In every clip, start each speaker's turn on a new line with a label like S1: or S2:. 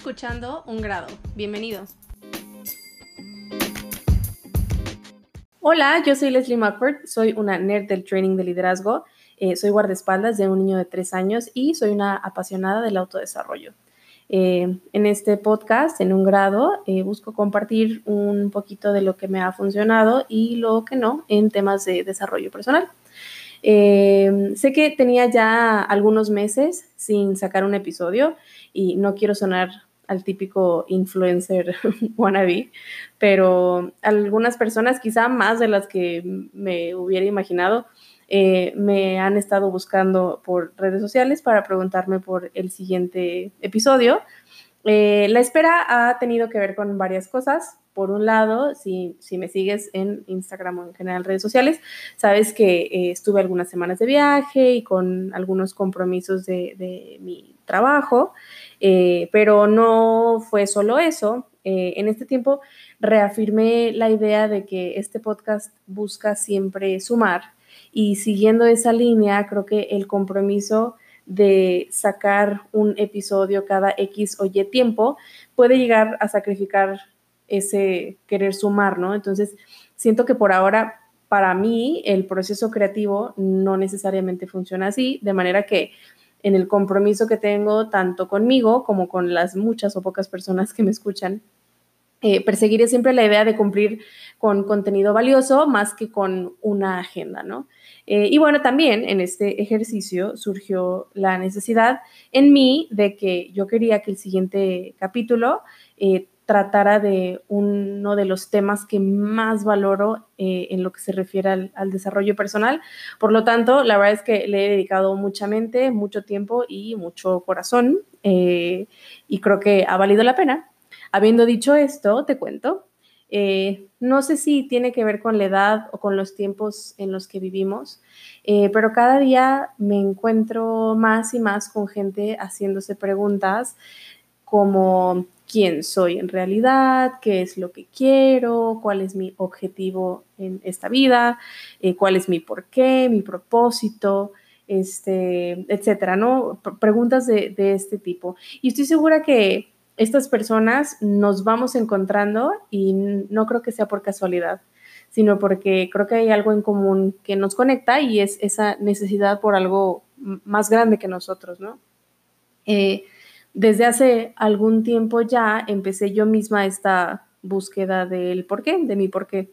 S1: escuchando Un Grado. Bienvenidos. Hola, yo soy Leslie Muckford, soy una nerd del training de liderazgo, eh, soy guardaespaldas de un niño de tres años y soy una apasionada del autodesarrollo. Eh, en este podcast, en un grado, eh, busco compartir un poquito de lo que me ha funcionado y lo que no en temas de desarrollo personal. sé que tenía ya algunos meses sin sacar un episodio y no quiero sonar al típico influencer wannabe, pero algunas personas, quizá más de las que me hubiera imaginado, eh, me han estado buscando por redes sociales para preguntarme por el siguiente episodio. Eh, la espera ha tenido que ver con varias cosas. Por un lado, si, si me sigues en Instagram o en general redes sociales, sabes que eh, estuve algunas semanas de viaje y con algunos compromisos de, mi trabajo. Eh, pero no fue solo eso. Eh, en este tiempo reafirmé la idea de que este podcast busca siempre sumar y siguiendo esa línea, creo que el compromiso de sacar un episodio cada X o Y tiempo puede llegar a sacrificar ese querer sumar, ¿no? Entonces, siento que por ahora, para mí, el proceso creativo no necesariamente funciona así, de manera que en el compromiso que tengo tanto conmigo como con las muchas o pocas personas que me escuchan. Eh, perseguiré siempre la idea de cumplir con contenido valioso más que con una agenda, ¿no? Eh, y bueno, también en este ejercicio surgió la necesidad en mí de que yo quería que el siguiente capítulo eh, tratara de uno de los temas que más valoro eh, en lo que se refiere al, desarrollo personal. Por lo tanto, la verdad es que le he dedicado mucha mente, mucho tiempo y mucho corazón eh, y creo que ha valido la pena. Habiendo dicho esto, te cuento. Eh, no sé si tiene que ver con la edad o con los tiempos en los que vivimos, pero cada día me encuentro más y más con gente haciéndose preguntas como quién soy en realidad, qué es lo que quiero, cuál es mi objetivo en esta vida, eh, cuál es mi porqué, mi propósito, este, etcétera, ¿no? preguntas de, este tipo. Y estoy segura que estas personas nos vamos encontrando y no creo que sea por casualidad, sino porque creo que hay algo en común que nos conecta y es esa necesidad por algo más grande que nosotros, ¿no? Eh, desde hace algún tiempo ya empecé yo misma esta búsqueda del por qué, de mi por qué.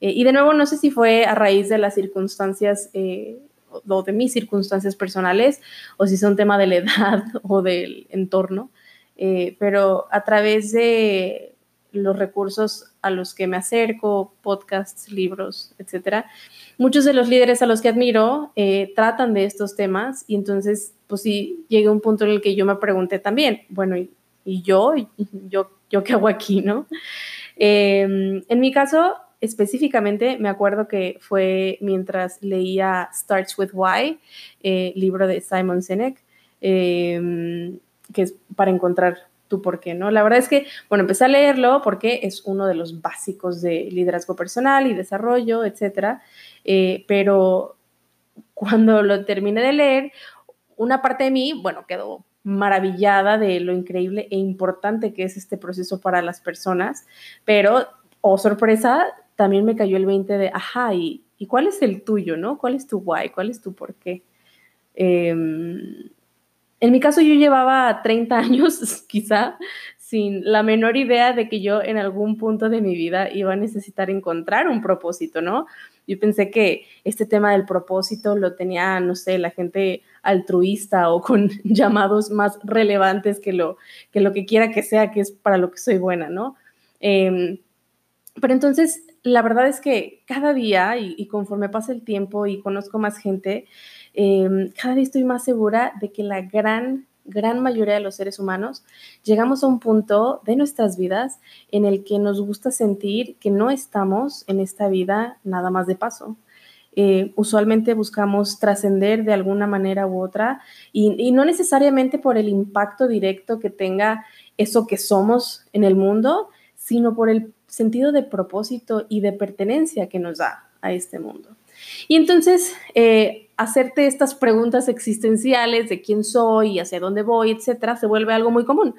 S1: Eh, y de nuevo, no sé si fue a raíz de las circunstancias eh, o de mis circunstancias personales o si son tema de la edad o del entorno, eh, pero a través de los recursos a los que me acerco, podcasts, libros, etcétera, muchos de los líderes a los que admiro tratan de estos temas y entonces pues sí llegué a un punto en el que yo me pregunté también, bueno, ¿y, yo? yo? ¿Yo qué hago aquí, no? Em, en mi caso, específicamente, me acuerdo que fue mientras leía Starts with Why, eh, libro de Simon Sinek, em, que es para encontrar tu por qué, ¿no? La verdad es que, bueno, empecé a leerlo porque es uno de los básicos de liderazgo personal y desarrollo, etcétera, eh, pero cuando lo terminé de leer, una parte de mí, bueno, quedó maravillada de lo increíble e importante que es este proceso para las personas, pero, oh sorpresa, también me cayó el 20 de, ajá, ¿y, cuál es el tuyo, no? ¿Cuál es tu why? ¿Cuál es tu por qué? Em, en mi caso yo llevaba 30 años quizá sin la menor idea de que yo en algún punto de mi vida iba a necesitar encontrar un propósito, ¿no? Yo pensé que este tema del propósito lo tenía, no sé, la gente altruista o con llamados más relevantes que lo que, lo que quiera que sea, que es para lo que soy buena, ¿no? Em, pero entonces, la verdad es que cada día y, conforme pasa el tiempo y conozco más gente, em, cada día estoy más segura de que la gran gran mayoría de los seres humanos, llegamos a un punto de nuestras vidas en el que nos gusta sentir que no estamos en esta vida nada más de paso. Eh, usualmente buscamos trascender de alguna manera u otra y, no necesariamente por el impacto directo que tenga eso que somos en el mundo, sino por el sentido de propósito y de pertenencia que nos da a este mundo. Y entonces, eh, hacerte estas preguntas existenciales de quién soy hacia dónde voy, etcétera, se vuelve algo muy común.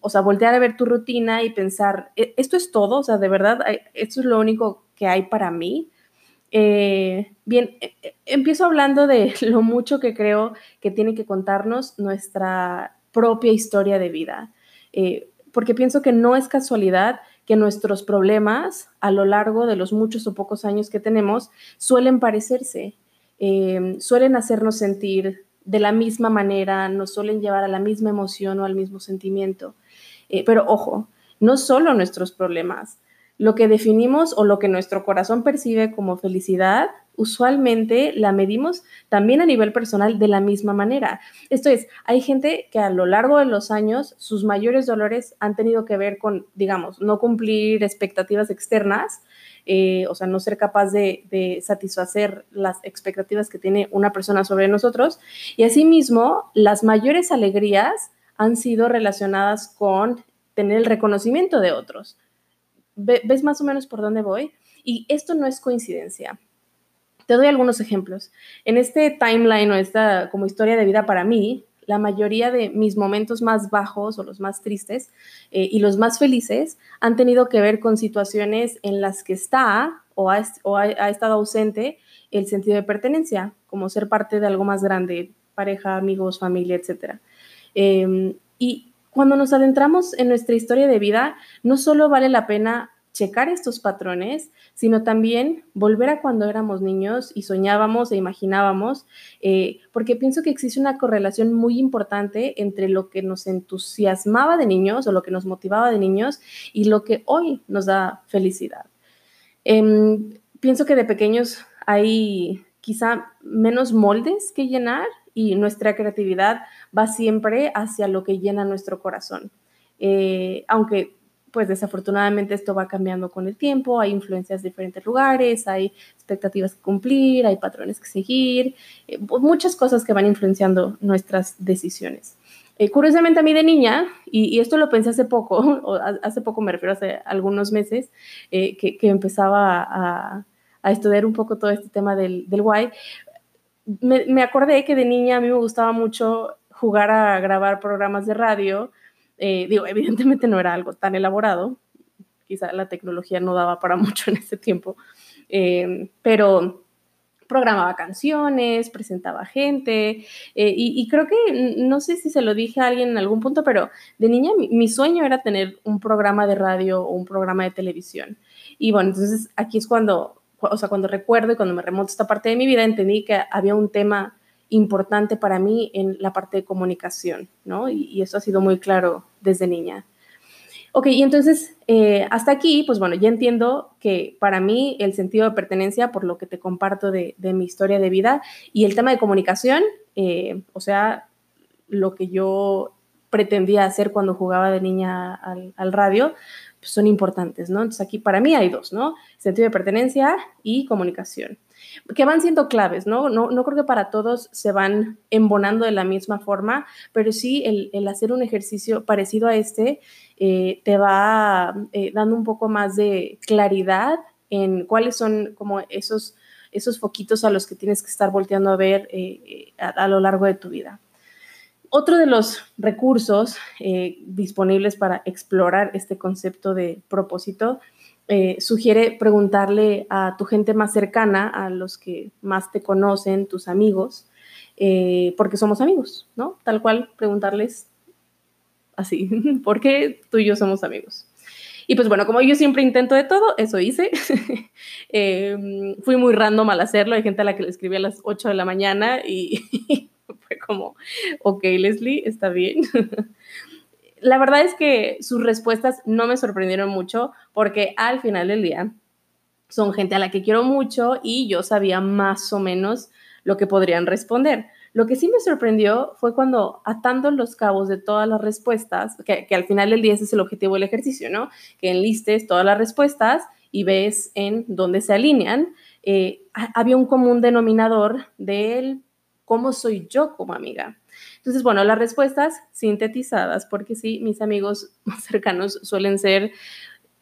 S1: o sea, voltear a ver tu rutina y pensar, ¿e-, ¿esto es todo? O sea, de verdad, ¿esto es lo único que hay para mí? Eh, bien, e-, e-, empiezo hablando de lo mucho que creo que tiene que contarnos nuestra propia historia de vida, eh, porque pienso que no es casualidad que nuestros problemas a lo largo de los muchos o pocos años que tenemos suelen parecerse, eh, suelen hacernos sentir de la misma manera, nos suelen llevar a la misma emoción o al mismo sentimiento. pero ojo, no solo nuestros problemas, lo que definimos o lo que nuestro corazón percibe como felicidad, usualmente la medimos también a nivel personal de la misma manera. Esto es, hay gente que a lo largo de los años sus mayores dolores han tenido que ver con, digamos, no cumplir expectativas externas, eh, o sea, no ser capaz de, de, satisfacer las expectativas que tiene una persona sobre nosotros. Y asimismo, las mayores alegrías han sido relacionadas con tener el reconocimiento de otros ves más o menos por dónde voy. Y esto no es coincidencia. Te doy algunos ejemplos. En este timeline o esta como historia de vida para mí, la mayoría de mis momentos más bajos o los más tristes eh, y los más felices han tenido que ver con situaciones en las que está o ha, o ha, estado ausente el sentido de pertenencia, como ser parte de algo más grande, pareja, amigos, familia, etc. Em, y cuando nos adentramos en nuestra historia de vida, no solo vale la pena checar estos patrones, sino también volver a cuando éramos niños y soñábamos e imaginábamos, eh, porque pienso que existe una correlación muy importante entre lo que nos entusiasmaba de niños o lo que nos motivaba de niños y lo que hoy nos da felicidad. Em, pienso que de pequeños hay quizá menos moldes que llenar y nuestra creatividad va siempre hacia lo que llena nuestro corazón. Eh, aunque pues desafortunadamente esto va cambiando con el tiempo, hay influencias de diferentes lugares, hay expectativas que cumplir, hay patrones que seguir, eh, muchas cosas que van influenciando nuestras decisiones. Eh, curiosamente a mí de niña, y, esto lo pensé hace poco, hace poco me refiero hace algunos meses, que, empezaba a, estudiar un poco todo este tema del, del me, me, acordé que de niña a mí me gustaba mucho jugar a grabar programas de radio. Eh, digo, evidentemente no era algo tan elaborado, quizá la tecnología no daba para mucho en ese tiempo, eh, pero programaba canciones, presentaba gente, eh, y, creo que, no sé si se lo dije a alguien en algún punto, pero de niña mi, mi, sueño era tener un programa de radio o un programa de televisión. Y bueno, entonces aquí es cuando, o sea, cuando recuerdo y cuando me remonto esta parte de mi vida, entendí que había un tema importante para mí en la parte de comunicación, ¿no? Y, eso ha sido muy claro desde niña. Ok, y entonces, eh, hasta aquí, pues bueno, ya entiendo que para mí el sentido de pertenencia, por lo que te comparto de, mi historia de vida, y el tema de comunicación, eh, o sea, lo que yo pretendía hacer cuando jugaba de niña al, al radio, pues son importantes, ¿no? Entonces aquí para mí hay dos, ¿no? Sentido de pertenencia y comunicación que van siendo claves, ¿no? ¿no? No creo que para todos se van embonando de la misma forma, pero sí el, hacer un ejercicio parecido a este eh, te va eh, dando un poco más de claridad en cuáles son como esos, esos foquitos a los que tienes que estar volteando a ver eh, a, lo largo de tu vida. Otro de los recursos disponibles para explorar este concepto de propósito eh, sugiere preguntarle a tu gente más cercana, a los que más te conocen, tus amigos, eh, porque somos amigos, ¿no? Tal cual preguntarles así, ¿por qué tú y yo somos amigos? Y pues bueno, como yo siempre intento de todo, eso hice. Em, fui muy random al hacerlo. Hay gente a la que le escribí a las 8 de la mañana y fue como, ok, Leslie, está bien. La verdad es que sus respuestas no me sorprendieron mucho porque al final del día son gente a la que quiero mucho y yo sabía más o menos lo que podrían responder. Lo que sí me sorprendió fue cuando atando los cabos de todas las respuestas, que, al final del día ese es el objetivo del ejercicio, ¿no? Que enlistes todas las respuestas y ves en dónde se alinean. Eh, había un común denominador del cómo soy yo como amiga. Entonces, bueno, las respuestas sintetizadas, porque sí, mis amigos más cercanos suelen ser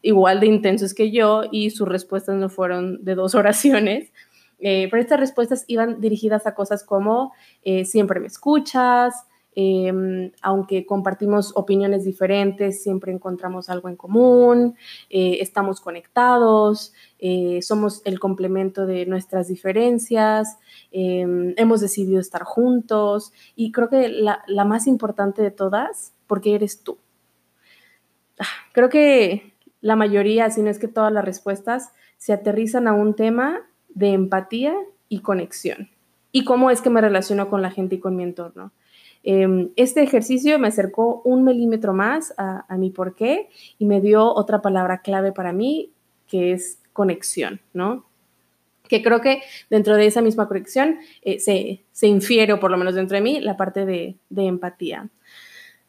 S1: igual de intensos que yo y sus respuestas no fueron de dos oraciones. Eh, pero estas respuestas iban dirigidas a cosas como eh, siempre me escuchas, em, aunque compartimos opiniones diferentes, siempre encontramos algo en común, eh, estamos conectados, somos el complemento de nuestras diferencias, em, hemos decidido estar juntos y creo que la, la más importante de todas, porque eres tú. Ah, creo que la mayoría, si no es que todas las respuestas, se aterrizan a un tema de empatía y conexión. Y cómo es que me relaciono con la gente y con mi entorno. Em, este ejercicio me acercó un milímetro más a, mi porqué y me dio otra palabra clave para mí, que es conexión, ¿no? Que creo que dentro de esa misma conexión eh, se, se, infiere, o por lo menos dentro de mí, la parte de, de empatía.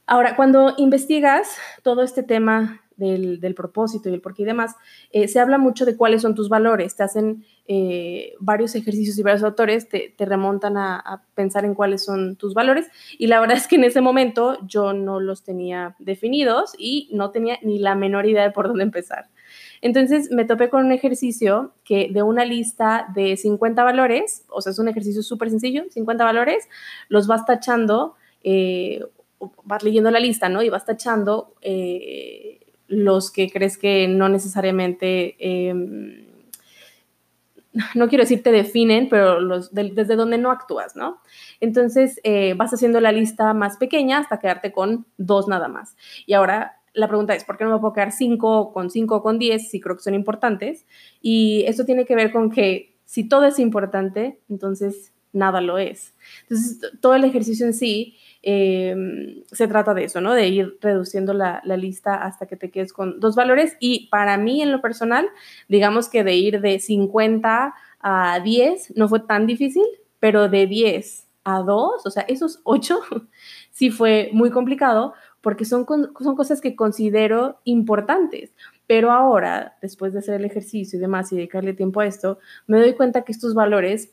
S1: Ahora, cuando investigas todo este tema del, propósito y el porqué y demás, eh, se habla mucho de cuáles son tus valores, te hacen eh, varios ejercicios y varios autores te, remontan a, pensar en cuáles son tus valores y la verdad es que en ese momento yo no los tenía definidos y no tenía ni la menor idea de por dónde empezar. Entonces me topé con un ejercicio que de una lista de 50 valores, o sea, es un ejercicio súper sencillo, 50 valores, los vas tachando, eh, vas leyendo la lista, ¿no? Y vas tachando los que crees que no necesariamente, em, no quiero decir te definen, pero los desde donde no actúas, ¿no? Entonces eh, vas haciendo la lista más pequeña hasta quedarte con dos nada más. Y ahora la pregunta es, ¿por qué no me puedo quedar cinco con cinco con diez si creo que son importantes? Y esto tiene que ver con que si todo es importante, entonces nada lo es. Entonces, todo el ejercicio en sí Em, se trata de eso, ¿no? De ir reduciendo la, lista hasta que te quedes con dos valores. Y para mí, en lo personal, digamos que de ir de 50 a 10 no fue tan difícil, pero de 10 a 2, o sea, esos 8 sí fue muy complicado porque son, son cosas que considero importantes. Pero ahora, después de hacer el ejercicio y demás y dedicarle tiempo a esto, me doy cuenta que estos valores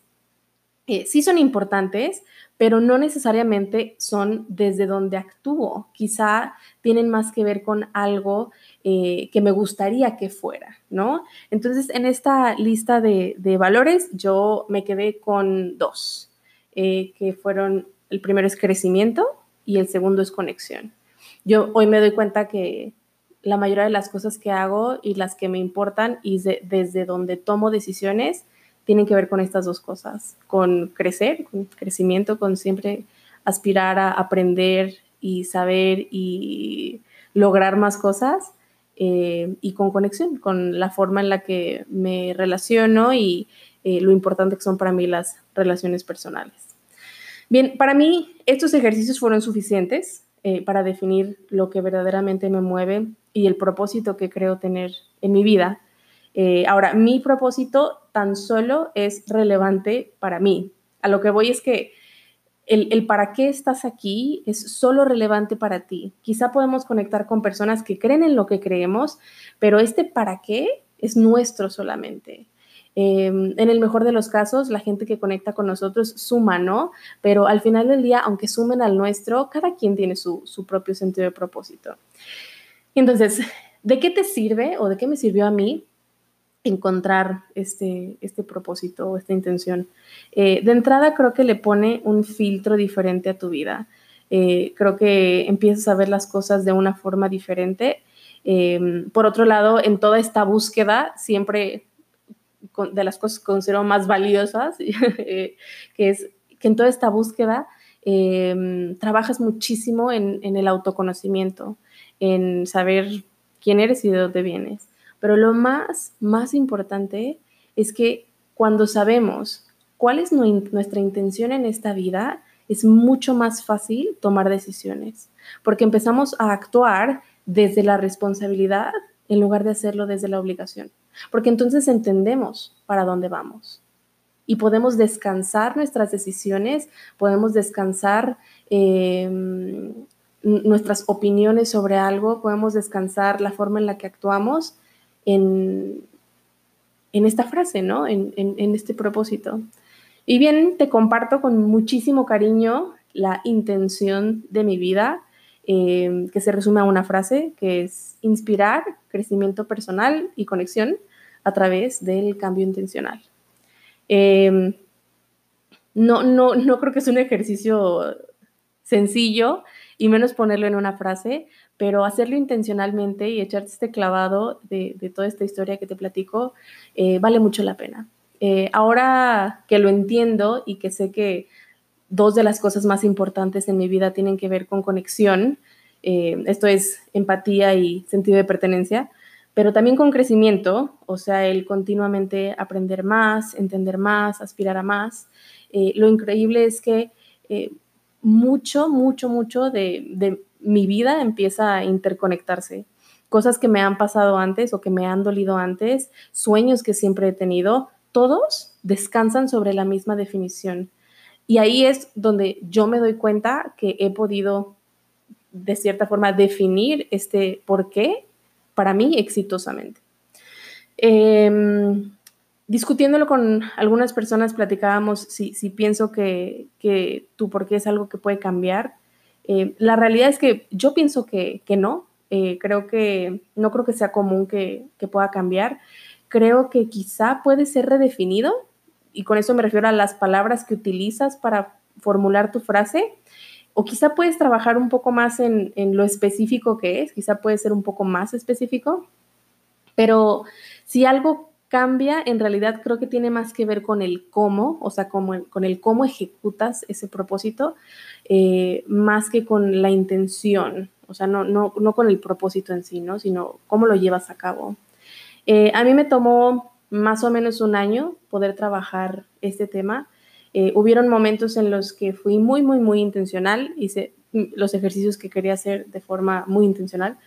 S1: eh, sí son importantes, pero no necesariamente son desde donde actúo. Quizá tienen más que ver con algo eh, que me gustaría que fuera, ¿no? Entonces, en esta lista de, valores, yo me quedé con dos, eh, que fueron, el primero es crecimiento y el segundo es conexión. Yo hoy me doy cuenta que la mayoría de las cosas que hago y las que me importan y desde donde tomo decisiones, tienen que ver con estas dos cosas, con crecer, con crecimiento, con siempre aspirar a aprender y saber y lograr más cosas eh, y con conexión, con la forma en la que me relaciono y eh, lo importante que son para mí las relaciones personales. Bien, para mí estos ejercicios fueron suficientes eh, para definir lo que verdaderamente me mueve y el propósito que creo tener en mi vida eh, ahora, mi propósito tan solo es relevante para mí. A lo que voy es que el, para qué estás aquí es solo relevante para ti. Quizá podemos conectar con personas que creen en lo que creemos, pero este para qué es nuestro solamente. Em, en el mejor de los casos, la gente que conecta con nosotros suma, ¿no? Pero al final del día, aunque sumen al nuestro, cada quien tiene su, su propio sentido de propósito. Entonces, ¿de qué te sirve o de qué me sirvió a mí encontrar este, este propósito o esta intención. Eh, de entrada creo que le pone un filtro diferente a tu vida. Eh, creo que empiezas a ver las cosas de una forma diferente. Em, por otro lado, en toda esta búsqueda, siempre de las cosas que considero más valiosas, eh, que es que en toda esta búsqueda em, trabajas muchísimo en, en el autoconocimiento, en saber quién eres y de dónde vienes. Pero lo más, más importante es que cuando sabemos cuál es nuestra intención en esta vida, es mucho más fácil tomar decisiones, porque empezamos a actuar desde la responsabilidad en lugar de hacerlo desde la obligación, porque entonces entendemos para dónde vamos. Y podemos descansar nuestras decisiones, podemos descansar em, nuestras opiniones sobre algo, podemos descansar la forma en la que actuamos en, esta frase, ¿no? En, este propósito. Y bien, te comparto con muchísimo cariño la intención de mi vida, eh, que se resume a una frase, que es inspirar crecimiento personal y conexión a través del cambio intencional. Em, no, no, no creo que es un ejercicio sencillo y menos ponerlo en una frase, pero hacerlo intencionalmente y echarte este clavado de, toda esta historia que te platico eh, vale mucho la pena. Eh, ahora que lo entiendo y que sé que dos de las cosas más importantes en mi vida tienen que ver con conexión, eh, esto es empatía y sentido de pertenencia, pero también con crecimiento, o sea, el continuamente aprender más, entender más, aspirar a más. lo increíble es que mucho, mucho, mucho de, mi vida empieza a interconectarse. Cosas que me han pasado antes o que me han dolido antes, sueños que siempre he tenido, todos descansan sobre la misma definición. Y ahí es donde yo me doy cuenta que he podido, de cierta forma, definir este por qué para mí exitosamente. Em, discutiéndolo con algunas personas, platicábamos si, pienso que, que, tu por qué es algo que puede cambiar. Eh, la realidad es que yo pienso que, no. Eh, creo que no creo que sea común que, pueda cambiar. Creo que quizá puede ser redefinido, y con eso me refiero a las palabras que utilizas para formular tu frase, o quizá puedes trabajar un poco más en, en lo específico que es, quizá puede ser un poco más específico, pero si algo cambia, en realidad creo que tiene más que ver con el cómo, o sea, con el cómo ejecutas ese propósito, eh, más que con la intención, o sea, no, no, no, con el propósito en sí, ¿no? Sino cómo lo llevas a cabo. Eh, a mí me tomó más o menos un año poder trabajar este tema. Eh, hubieron momentos en los que fui muy, muy, muy intencional, hice los ejercicios que quería hacer de forma muy intencional.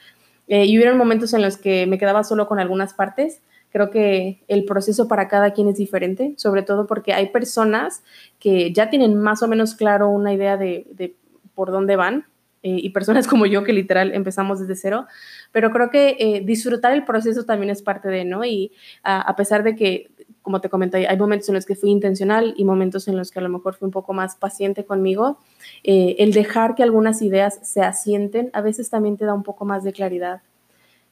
S1: y hubieron momentos en los que me quedaba solo con algunas partes Creo que el proceso para cada quien es diferente, sobre todo porque hay personas que ya tienen más o menos claro una idea de, por dónde van eh, y personas como yo que literal empezamos desde cero, pero creo que eh, disfrutar el proceso también es parte de, ¿no? Y a pesar de que, como te comenté, hay momentos en los que fui intencional y momentos en los que a lo mejor fui un poco más paciente conmigo, eh, el dejar que algunas ideas se asienten a veces también te da un poco más de claridad.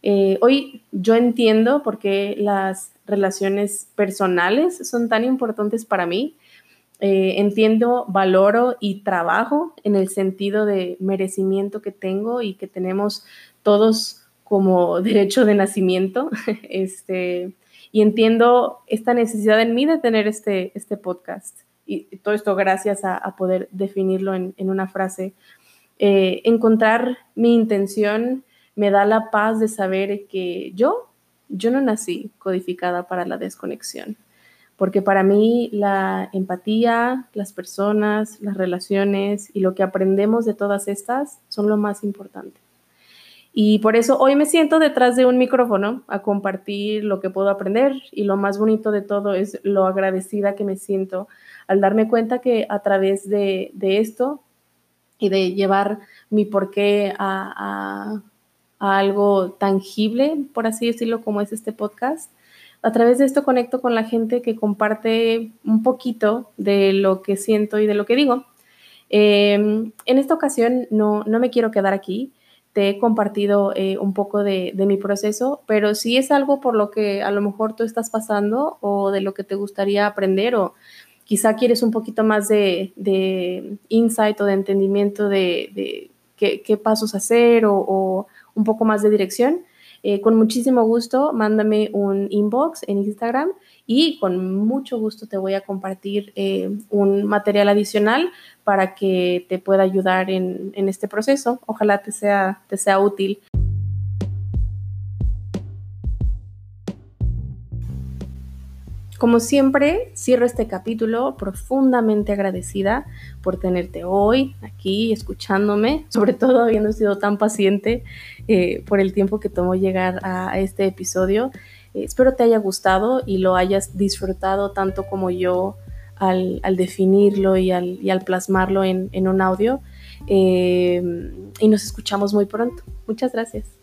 S1: Eh, hoy yo entiendo por qué las relaciones personales son tan importantes para mí. Eh, entiendo, valoro y trabajo en el sentido de merecimiento que tengo y que tenemos todos como derecho de nacimiento. este, y entiendo esta necesidad en mí de tener este, este podcast. Y todo esto gracias a, poder definirlo en, una frase. Eh, encontrar mi intención me da la paz de saber que yo, yo no nací codificada para la desconexión, porque para mí la empatía, las personas, las relaciones y lo que aprendemos de todas estas son lo más importante. Y por eso hoy me siento detrás de un micrófono a compartir lo que puedo aprender y lo más bonito de todo es lo agradecida que me siento al darme cuenta que a través de, esto y de llevar mi porqué a, a algo tangible, por así decirlo, como es este podcast. A través de esto conecto con la gente que comparte un poquito de lo que siento y de lo que digo. Em, en esta ocasión no, no, me quiero quedar aquí, te he compartido eh, un poco de, de, mi proceso, pero si es algo por lo que a lo mejor tú estás pasando o de lo que te gustaría aprender o quizá quieres un poquito más de, de insight o de entendimiento de, de qué, qué, pasos hacer o, o un poco más de dirección, eh, con muchísimo gusto mándame un inbox en Instagram y con mucho gusto te voy a compartir eh, un material adicional para que te pueda ayudar en, en este proceso. Ojalá te sea, te sea útil. Como siempre, cierro este capítulo profundamente agradecida por tenerte hoy aquí escuchándome, sobre todo habiendo sido tan paciente eh, por el tiempo que tomó llegar a, este episodio. Eh, espero te haya gustado y lo hayas disfrutado tanto como yo al, definirlo y al, plasmarlo en, un audio. Eh, y nos escuchamos muy pronto. Muchas gracias.